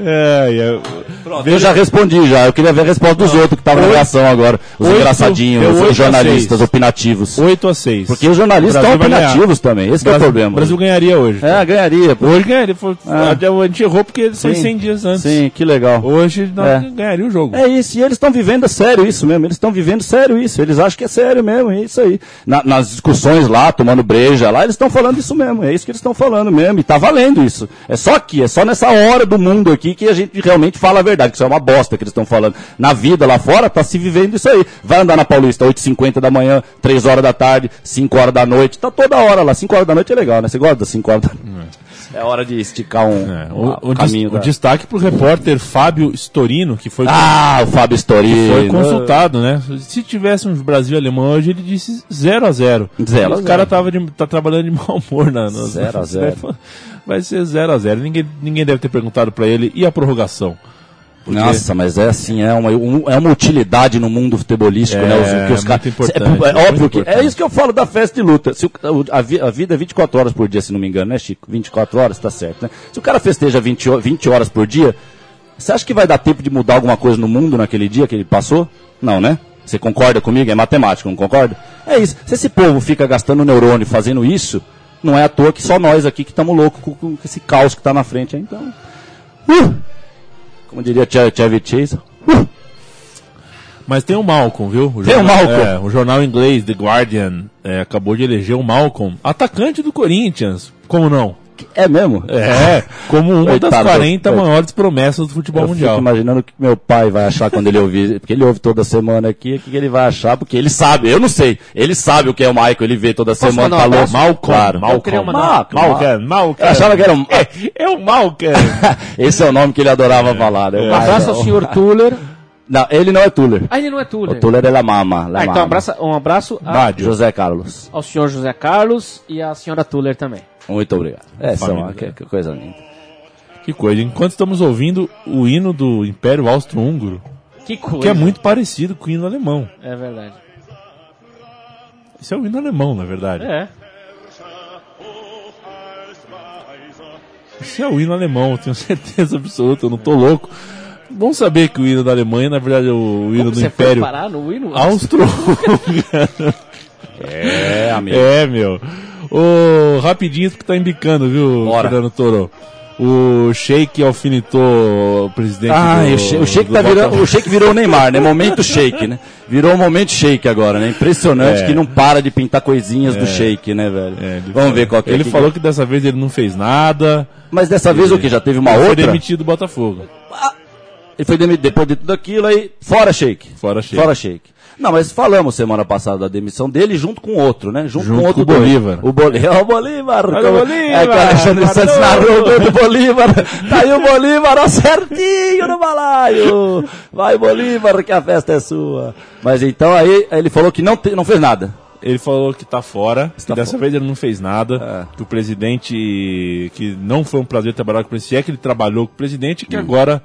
É, é, Eu já respondi já. Eu queria ver a resposta dos outros que estavam na reação agora. Os engraçadinhos, os jornalistas opinativos. 8 a 6. Porque os jornalistas Brasil estão opinativos também. Esse que é o Brasil, problema. Brasil ganharia hoje. É, ganharia. pô. Hoje ganharia. Ah. A gente errou porque foi Sim. 100 dias antes. Sim, que legal. Hoje nós É. ganharia o jogo. É isso, e eles estão vivendo sério isso mesmo, eles estão vivendo sério isso, eles acham que é sério mesmo, é isso aí. Na- nas discussões lá, tomando breja lá, eles estão falando isso mesmo, é isso que eles estão falando mesmo, e tá valendo isso. É só aqui, é só nessa hora do mundo aqui que a gente realmente fala a verdade, que isso é uma bosta que eles estão falando. Na vida lá fora, tá se vivendo isso aí. Vai andar na Paulista, 8h50 da manhã, 3 horas da tarde, 5 horas da noite, tá toda hora lá. 5 horas da noite é legal, né? Você gosta das 5 horas da noite? É hora de esticar um, É, um- o, um o caminho. o da- destaque pro repórter Fábio Storino, que foi, Ah, o Fábio Storino. foi consultado, né? Se tivéssemos Brasil e Alemanha hoje, ele disse 0 a 0 Zero a O cara tava de- tá trabalhando de mau humor na, na Zero a zero. Vai ser 0 a 0 Ninguém, ninguém deve ter perguntado pra ele. E a prorrogação? Porque Nossa, mas é assim, é uma, um- é uma utilidade no mundo futebolístico, É, né? Os, que os muito caras- importante, é, é óbvio que. É isso que eu falo da festa de luta. Se o- a, a vida é 24 horas por dia, se não me engano, né, Chico? 24 horas, tá certo, né? Se o cara festeja 20, ho- 20 horas por dia, você acha que vai dar tempo de mudar alguma coisa no mundo naquele dia que ele passou? Não, né? Você concorda comigo? É matemático, não concorda? É isso. Se esse povo fica gastando neurônio fazendo isso, não é à toa que só nós aqui que estamos loucos com, com esse caos que tá na frente. Então. Uh! Como diria Chevy Chevy Chase. Uh! Mas tem o Malcolm, viu? O Tem o Malcolm. É, o jornal inglês The Guardian é, acabou de eleger o Malcolm atacante do Corinthians. Como não? É mesmo? É, como uma das Coitado, 40 coitado. maiores promessas do futebol Eu mundial. fico imaginando o que meu pai vai achar quando ele ouvir, porque ele ouve toda semana aqui, o que ele vai achar, porque ele sabe, eu não sei, ele sabe o que é o Michael, ele vê toda semana, mandar abraço? Malcolm, claro. Malcolm, Eu queria mandar- Malcolm, Malcolm, Malcolm. Eu achava que era um... É, é o Malcolm. Esse é o nome que ele adorava falar. né? Um abraço ao senhor Tuller. Não, ele não é Tuller. Ah, ele não é O Tuller. Tuller é La Mama. La Ah, então um Mama. abraço, um abraço a- Bádio. José Carlos. ao senhor José Carlos e à senhora Tuller também. Muito obrigado. É, são, Família. que, que coisa linda. Que coisa. Enquanto estamos ouvindo o hino do Império Austro-Húngaro, Que coisa. que é muito parecido com o hino alemão. É verdade. Isso é o hino alemão, na verdade. É. Isso é o hino alemão, eu tenho certeza absoluta, eu não tô louco. Bom saber que o hino da Alemanha, na verdade, é o hino Como do você Império foi parar no hino? Austro-Húngaro. É, amigo. É, meu. Ô, rapidinho que tá embicando, viu, Bora. Fernando Toro? O Sheik alfinetou o presidente Ah, do, o Sheik, o Sheik tá virando, o Sheik virou o Neymar, né? Momento Sheik, né? Virou o momento Sheik agora, né? Impressionante É. que não para de pintar coisinhas do Sheik, né, velho? É, Vamos ver qual que é. Ele que- falou que dessa vez ele não fez nada. Mas dessa vez o que? Já teve uma Ele Foi outra? demitido do Botafogo. Ele foi demitido depois de tudo aquilo aí. Fora Sheik. Fora Sheik. Fora Sheik. Não, mas falamos semana passada da demissão dele junto com outro, né? Junto, Junto com outro com o. Bolívar. O Bolívar. O Bolívar. Olha o Bolívar, É que o Alexandre. Santos narrou o gol do Bolívar. Tá aí o Bolívar, ó, certinho no balaio. Vai, Bolívar, que a festa é sua. Mas então aí ele falou que não, te- não fez nada. Ele falou que tá fora, que Está dessa fora. vez ele não fez nada, É. que o presidente, que não foi um prazer trabalhar com o presidente, é que ele trabalhou com o presidente, Hum. que agora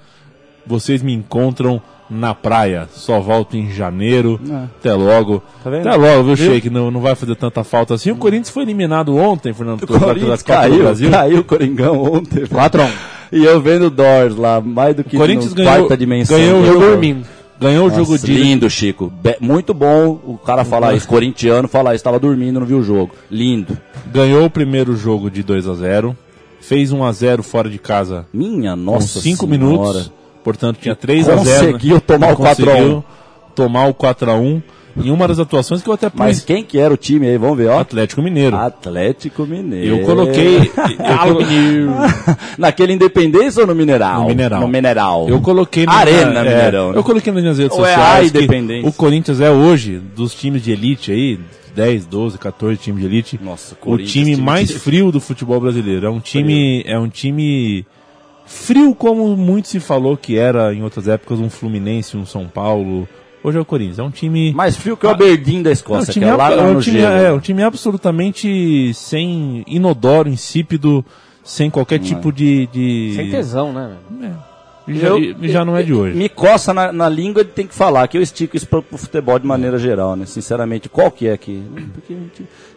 vocês me encontram na praia. Só volto em janeiro. Até logo. É. Tá vendo? Até logo, viu, Viu? Sheik? Não, não vai fazer tanta falta assim. O Corinthians foi eliminado ontem, Fernando O Corinthians das Copas do caiu, Brasil. caiu o Coringão ontem. 4x1. E eu vendo Doors lá, mais do que O Corinthians ganhou- quarta dimensão. ganhou o Eu jogo. dormindo. Ganhou o jogo de lindo, Chico. Be- muito bom o cara falar isso, corintiano falar isso, estava dormindo, não viu o jogo. Lindo. ganhou o primeiro jogo de 2 a 0 fez 1 a 0 fora de casa Minha nossa 5 Senhora. minutos. Portanto, tinha 3 a 0 Conseguiu tomar o 4 a 1. conseguiu tomar o 4 a 1 em uma das atuações que eu até pus Mas quem que era o time aí? Vamos ver, ó. Atlético Mineiro. Atlético Mineiro. Eu coloquei eu, colo- Naquele Independência ou no Mineral? No Mineral. No Mineral. eu coloquei na- Arena é, Mineirão. né? Eu coloquei nas minhas redes Ou é a sociais que Independência? o Corinthians é hoje dos times de elite aí, 10, 12, 14 times de elite. Nossa, o time time mais de- frio do futebol brasileiro. É um time, é um time frio como muito se falou que era em outras épocas um Fluminense, um São Paulo. Hoje é o Corinthians. É um time Mais frio que o Aberdeen da é um Escócia, time, que é lá é no um time, é um time absolutamente sem inodoro, insípido, sem qualquer tipo de, de... Sem tesão, né, velho? E já, Eu- e já não é de hoje. Me coça na, na língua ele tem que falar, que eu estico isso pro, pro futebol de maneira geral, né? Sinceramente, qual que é aqui? Porque,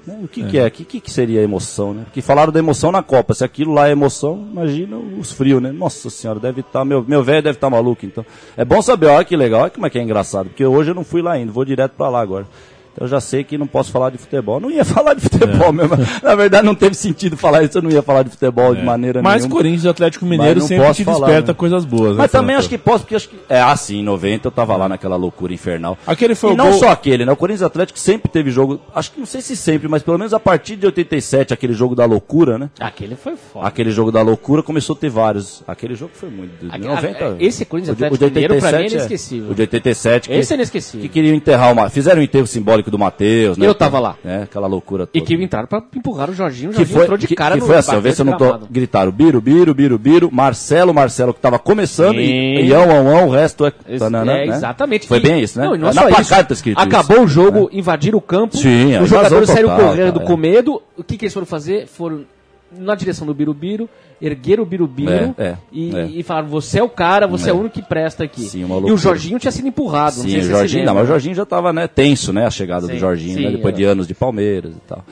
né, o que, que é? O que, que, que seria emoção, né? Porque falaram da emoção na Copa. Se aquilo lá é emoção, imagina os frios, né? Nossa senhora, deve estar. meu meu velho deve estar maluco, então. É bom saber, olha que legal, olha como é que é engraçado. Porque hoje eu não fui lá ainda, vou direto pra lá agora. Então eu já sei que não posso falar de futebol. Não ia falar de futebol mesmo. Na verdade, não teve sentido falar isso, eu não ia falar de futebol de maneira Mas nenhuma. Corinthians e Atlético Mineiro Mas sempre posso te falar, desperta né? coisas boas. né, Mas também acho que posso, porque acho que. É, ah, sim, em 90 eu tava lá naquela loucura infernal. Aquele foi e o não gol- só aquele, né? O Corinthians Atlético sempre teve jogo. Acho que não sei se sempre, mas pelo menos a partir de 87, aquele jogo da loucura, né? Aquele foi foda. Aquele jogo da loucura começou a ter vários. Aquele jogo foi muito. De Aquele- 90. esse Corinthians o de- Atlético o de Mineiro, pra mim, é 87, inesquecível. O de 87. Que, Esse é inesquecível. Que queriam enterrar uma. Fizeram o enterro simbólico do Matheus, né? Eu tava lá. É, aquela loucura toda. E que entraram pra empurrar o Jorginho. O que Jorginho foi, entrou de que, cara que no foi assim, vê se eu não tô. Gritaram Biro, Biro, Biro, Biro, Marcelo, Marcelo, que tava começando, Sim. e Ião, Ão, Ão, o resto é. Tananã, é, né? exatamente. Foi E- bem isso, né? Não, e não é Na isso. tá escrito Acabou o jogo, invadiram o campo. Sim, os jogadores saíram correndo com é. medo. O que, que eles foram fazer? Foram na direção do Birubiru, ergueram o Birubiru É, é, e, é. e falaram: você é o cara, você é, É. o único que presta aqui. Sim, e o. Jorginho tinha sido empurrado. não Sim, sei o se você Jorginho, não, mas o. Jorginho já tava, né, tenso, né, a chegada Sim, do Jorginho, sim, né, depois é. de anos de Palmeiras e tal.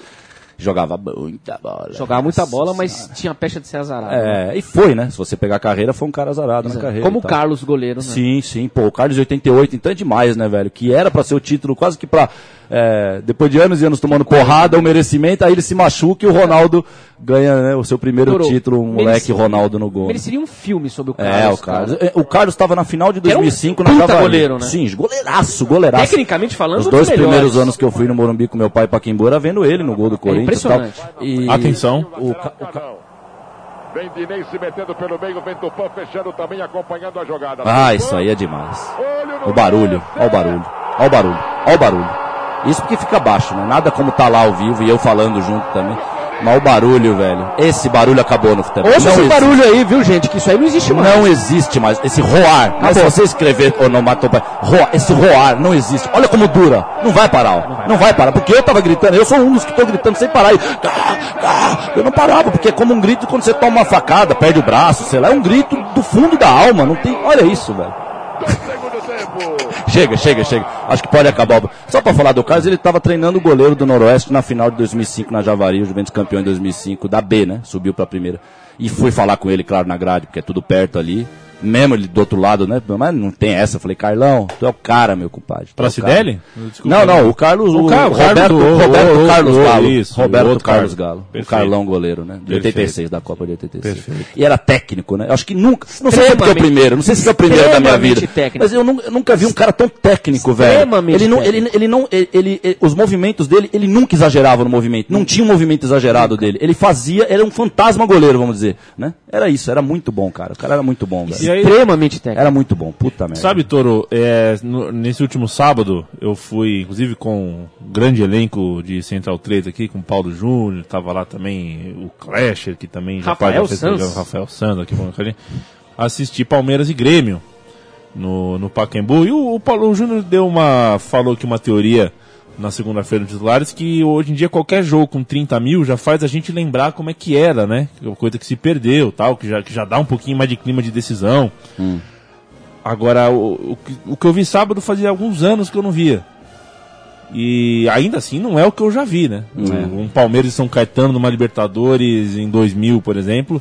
Jogava muita bola. Jogava muita bola, mas Senhora. tinha a pecha de ser azarado. né? É, e foi, né? Se você pegar a carreira, foi um cara azarado na carreira. Como o. Carlos, goleiro, né? Sim, sim, pô, o Carlos de 88, então é demais, né, velho? Que era pra ser o título quase que pra. É, depois de anos e anos tomando porrada, o merecimento, aí ele se machuca e o Ronaldo ganha né, o seu primeiro Doutor, título, um moleque merece- Ronaldo no gol. Mereceria um filme sobre o Carlos. É, o Carlos. é, O Carlos estava na final de era um 2005 puta na Javari. goleiro, né? Sim, goleiraço, goleiraço. Tecnicamente falando, Os um dois primeiros anos que eu fui no Morumbi com meu pai pra Paquembu era vendo ele no gol do Corinthians. e tal. impressionante. E Atenção. O, ca- o ca- Vem Dinei se metendo pelo meio, vem Tupã fechando também, acompanhando a jogada. Ah, isso aí é demais. O barulho, ó o barulho, ó o barulho, ó o barulho. Isso porque fica baixo, né? Nada como tá lá ao vivo e eu falando junto também. Mas o barulho, velho. Esse barulho acabou no futebol. Ouça Não esse existe. barulho aí, viu, gente? Que isso aí não existe mais. Não existe mais esse roar. Mas se você escrever onomatopeia, roar, esse roar não existe. Olha como dura. Não vai parar. ó. Não vai parar. Porque eu tava gritando. Eu sou um dos que tô gritando sem parar. E, eu não parava. Porque é como um grito quando você toma uma facada, perde o braço, sei lá. É um grito do fundo da alma. Não tem. Olha isso, velho. Chega, chega, chega. Acho que pode acabar. Só pra falar do Carlos, ele tava treinando o goleiro do Noroeste na final de 2005 na Javari, o Juventus campeão em 2005, da B, né? Subiu pra primeira. E fui falar com ele, claro, na grade, porque é tudo perto ali. Mesmo ele do outro lado, né? Mas não tem essa. Eu falei, Carlão, tu é o cara, meu compadre. Tu é o. Desculpa. Não, não, o Carlos, o, O o Roberto, Carlos, o- Roberto o- Carlos o- Galo. isso, Roberto o Carlos. Galo. O Perfeito. Carlão goleiro, né? De Perfeito. 86, da Copa de 86. Perfeito. E era técnico, né? Eu acho que nunca. Não sei se é é o primeiro, não sei se é o primeiro da minha vida. técnico. Mas eu, nu- eu nunca vi um cara tão técnico, velho. Ele não, ele, ele não, ele, ele- ele- os movimentos dele, ele nunca exagerava no movimento. Não tinha um movimento exagerado dele. Ele fazia, era um fantasma goleiro, vamos dizer, né? Era isso, era muito bom, cara. O cara era muito bom, velho. Aí, Extremamente técnico. Era muito bom, puta merda. Sabe, Toro, é, no- nesse último sábado eu fui, inclusive, com um grande elenco de Central 3 aqui, com o Paulo Júnior, tava lá também o Clasher, que também já Rafael faz- já fez- Sanz. o Rafael Sanz aqui com a gente. Assisti Palmeiras e Grêmio no, no Pacaembu. E o, o Paulo Júnior deu uma. falou que uma teoria na segunda-feira dos titulares que hoje em dia qualquer jogo com 30 mil já faz a gente lembrar como é que era, né? Uma coisa que se perdeu, tal, que já, que já dá um pouquinho mais de clima de decisão. Agora, o, o, que- o que eu vi sábado fazia alguns anos que eu não via. E ainda assim não é o que eu já vi, né? Um Palmeiras e São Caetano numa Libertadores em 2000, por exemplo,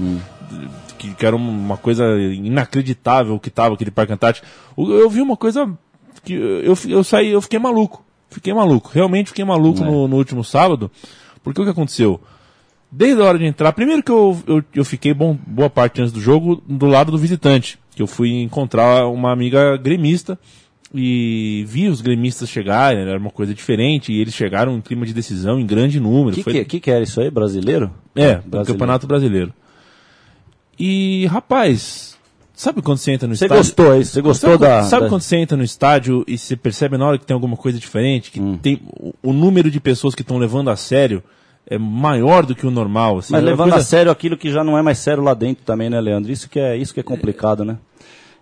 que, que era uma coisa inacreditável que tava aquele Parque Antártico. Eu vi uma coisa que eu, eu saí, eu fiquei maluco. Fiquei maluco. Realmente fiquei maluco no, no último sábado. Porque o que aconteceu? Desde a hora de entrar, primeiro que eu, eu, eu fiquei bom, boa parte antes do jogo do lado do visitante, que eu fui encontrar uma amiga gremista e vi os gremistas chegarem, era uma coisa diferente, e eles chegaram em clima de decisão em grande número. que, Foi- que, que que era isso aí? Brasileiro? é, Brasileiro. Campeonato Brasileiro. E, rapaz, sabe quando você entra no Você estádio? gostou, é isso? Você gostou sabe, da. Sabe da- quando você entra no estádio e você percebe na hora que tem alguma coisa diferente, que Hum. tem o, o número de pessoas que estão levando a sério é maior do que o normal. Assim, Mas é levando coisa- a sério aquilo que já não é mais sério lá dentro também, né, Leandro? Isso que é, isso que é complicado, né?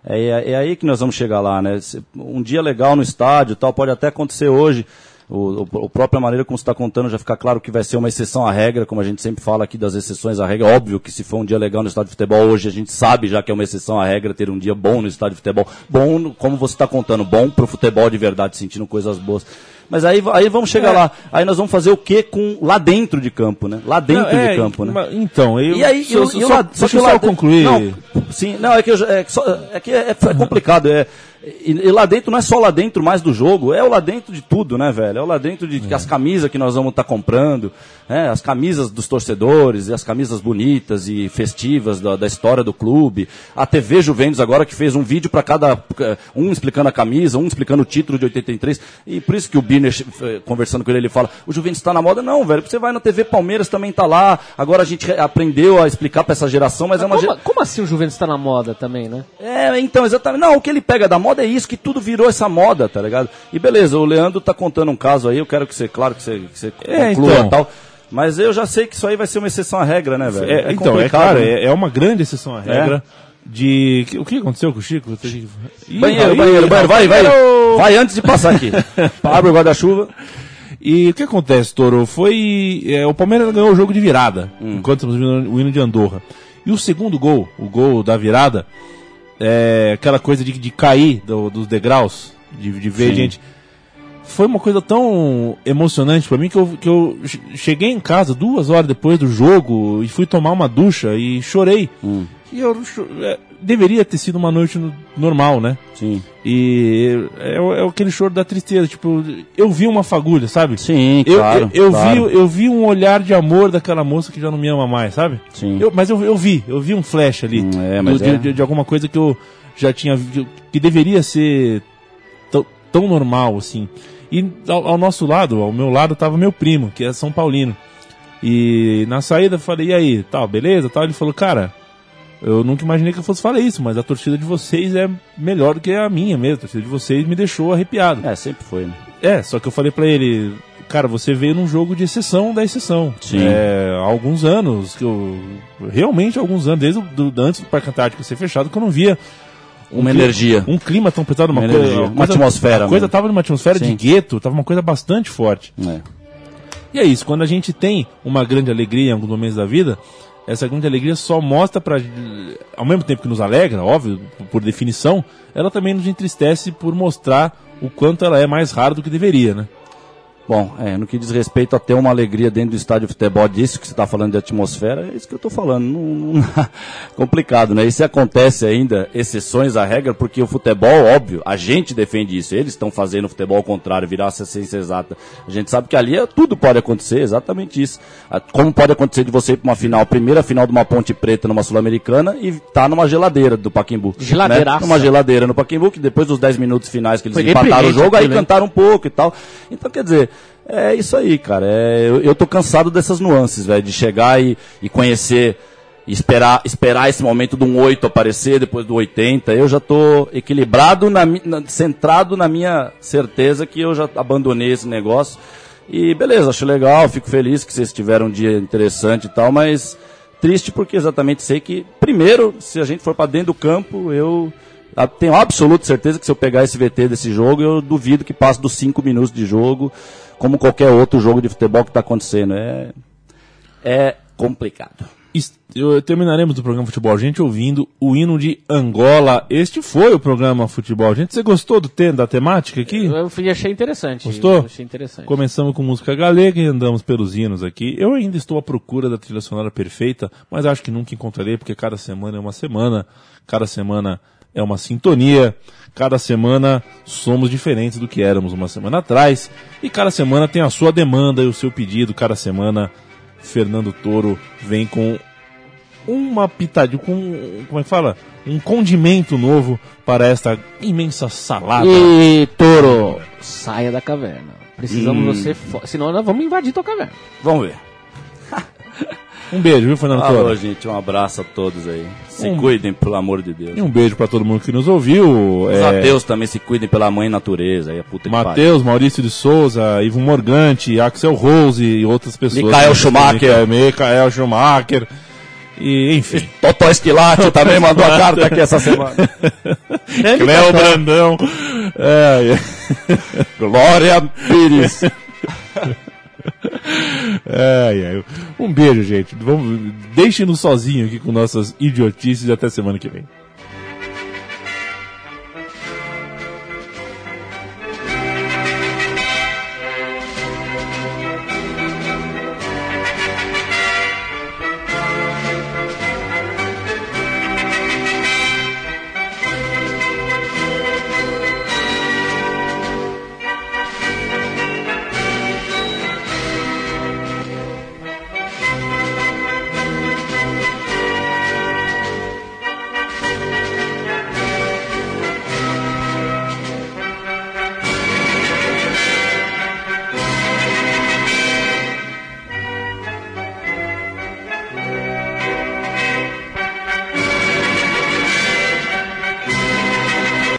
É, é, é aí que nós vamos chegar lá, né? Um dia legal no estádio, tal, pode até acontecer hoje. O, o, própria maneira como você está contando já fica claro que vai ser uma exceção à regra, como a gente sempre fala aqui das exceções à regra. Óbvio que se for um dia legal no estádio de futebol hoje, a gente sabe já que é uma exceção à regra ter um dia bom no estádio de futebol. Bom, como você está contando, bom para o futebol de verdade, sentindo coisas boas. Mas aí, aí vamos chegar É. lá. Aí nós vamos fazer o que com lá dentro de campo, né? Lá dentro Não, é, de campo, né? Então, eu, E aí, só, eu, só, eu, só, que eu só dentro- concluir. Não, sim, não, é que, eu é, que só- é, que é, é complicado. É, e, e lá dentro não é só lá dentro mais do jogo, é o lá dentro de tudo, né, velho? É o lá dentro de que as camisas que nós vamos estar comprando, né, as camisas dos torcedores, e as camisas bonitas e festivas da, da história do clube. A TV Juventus agora que fez um vídeo para cada. Um explicando a camisa, um explicando o título de 83. E por isso que o Birner, eh, conversando com ele, ele fala: o Juventus está na moda. Não, velho, você vai na TV Palmeiras também tá lá. Agora a gente re- aprendeu a explicar para essa geração, mas é uma Como, como assim o Juventus tá na moda também, né? É, então, exatamente. Não, o que ele pega da moda é isso, que tudo virou essa moda, tá ligado? E beleza, o Leandro tá contando um caso aí, eu quero que você, claro que você, que você É, conclua então. e tal. Mas eu já sei que isso aí vai ser uma exceção à regra, né, velho? É, então, é claro, né? é, é uma grande exceção à regra. De. O que aconteceu com o Chico? Ih, Banheiro, ih, banheiro, banheiro, vai, vai. banheiro! Vai antes de passar aqui. Abre o guarda-chuva. E o que acontece, Toro? Foi. é, o Palmeiras ganhou o jogo de virada, Hum. enquanto estamos ouvindo o hino de Andorra. E o segundo gol, o gol da virada, é aquela coisa de, de cair do- dos degraus, de, de ver Sim. gente. Foi uma coisa tão emocionante pra mim que eu, que eu che- cheguei em casa duas horas depois do jogo e fui tomar uma ducha e chorei. Hum, E eu é, deveria ter sido uma noite no- normal, né? sim. E é, é aquele choro da tristeza, tipo, eu vi uma fagulha, sabe? Sim, Eu, claro. eu, eu claro. vi, eu vi um olhar de amor daquela moça que já não me ama mais, sabe? Sim. Eu- mas eu, eu vi, eu vi um flash ali Hum, é, do- mas de, é. de- de alguma coisa que eu já tinha vi- que deveria ser tão, tão normal assim. E ao, ao nosso lado, ao meu lado, tava meu primo, que é São Paulino. E na saída eu falei, e aí, tal, beleza? Tal, ele falou, cara, eu nunca imaginei que eu fosse falar isso, mas a torcida de vocês é melhor do que a minha mesmo. A torcida de vocês me deixou arrepiado. É, sempre foi, né? É, só que eu falei pra ele, cara, você veio num jogo de exceção da exceção. Sim. É, há alguns anos, que eu. Realmente há alguns anos, desde o, do, antes do Parque Antártico ser fechado, que eu não via. Uma cli- energia. Um clima tão pesado, uma, Uma coisa. energia, uma atmosfera A coisa tava numa atmosfera Sim. de gueto, tava uma coisa bastante forte. É. E é isso, quando a gente tem uma grande alegria em alguns momentos da vida, essa grande alegria só mostra pra. Ao mesmo tempo que nos alegra, óbvio, por definição, ela também nos entristece por mostrar o quanto ela é mais rara do que deveria, né? Bom, é, no que diz respeito a ter uma alegria dentro do estádio de futebol, disso que você está falando de atmosfera, é isso que eu estou falando. Não, não- complicado, né? E se acontece ainda exceções à regra, porque o futebol, óbvio, a gente defende isso. Eles estão fazendo o futebol ao contrário, virar essa ciência exata. A gente sabe que ali é- tudo pode acontecer, exatamente isso. Ah, Como pode acontecer de você ir para uma final, primeira final de uma Ponte Preta numa Sul-Americana e tá numa geladeira do Paquimbu. Geladeiraça. Né? Numa geladeira no Paquimbu, que depois dos 10 minutos finais que eles Foi empataram o jogo, aí cantaram um pouco e tal. Então, quer dizer, é isso aí, cara. É, eu, eu tô cansado dessas nuances, velho, de chegar e, e conhecer, esperar, esperar esse momento de um 8 aparecer, depois do 80. Eu já tô equilibrado, na, na- centrado na minha certeza que eu já abandonei esse negócio. E beleza, acho legal, fico feliz que vocês tiveram um dia interessante e tal, mas triste porque exatamente sei que, primeiro, se a gente for pra dentro do campo, eu ah, tenho absoluta certeza que se eu pegar esse VT desse jogo, eu duvido que passe dos 5 minutos de jogo, como qualquer outro jogo de futebol que está acontecendo. É, é complicado. Eu- terminaremos o programa Futebol Gente ouvindo o hino de Angola. Este foi o programa Futebol Gente. Você gostou do tema, da temática aqui? Eu fui- achei interessante. Gostou? Eu achei interessante. Começamos com música galega e andamos pelos hinos aqui. Eu ainda estou à procura da trilha sonora perfeita, mas acho que nunca encontrarei, porque cada semana é uma semana, cada semana é uma sintonia, cada semana somos diferentes do que éramos uma semana atrás, e cada semana tem a sua demanda e o seu pedido, cada semana Fernando Toro vem com uma pitadinha, com, como é que fala? Um condimento novo para esta imensa salada. E Toro, saia da caverna. Precisamos Hum. você. Senão nós vamos invadir tua caverna. Vamos ver. Um beijo, viu, Fernando Alô, Toro? gente, um abraço a todos aí. Se Um- cuidem, pelo amor de Deus. E um beijo para todo mundo que nos ouviu. Os É, ateus também se cuidem pela mãe natureza. Aí a puta. Matheus, Maurício de Souza, Ivo Morgante, Axel Rose e outras pessoas. Michael Schumacher. Michael Schumacher. E, enfim. Totó Esquilate também mandou a carta aqui essa semana. Cléo Brandão. É, é. Glória Pires. Ai, ai. Um beijo, gente. Vamos, deixem-nos sozinhos aqui com nossas idiotices e até semana que vem.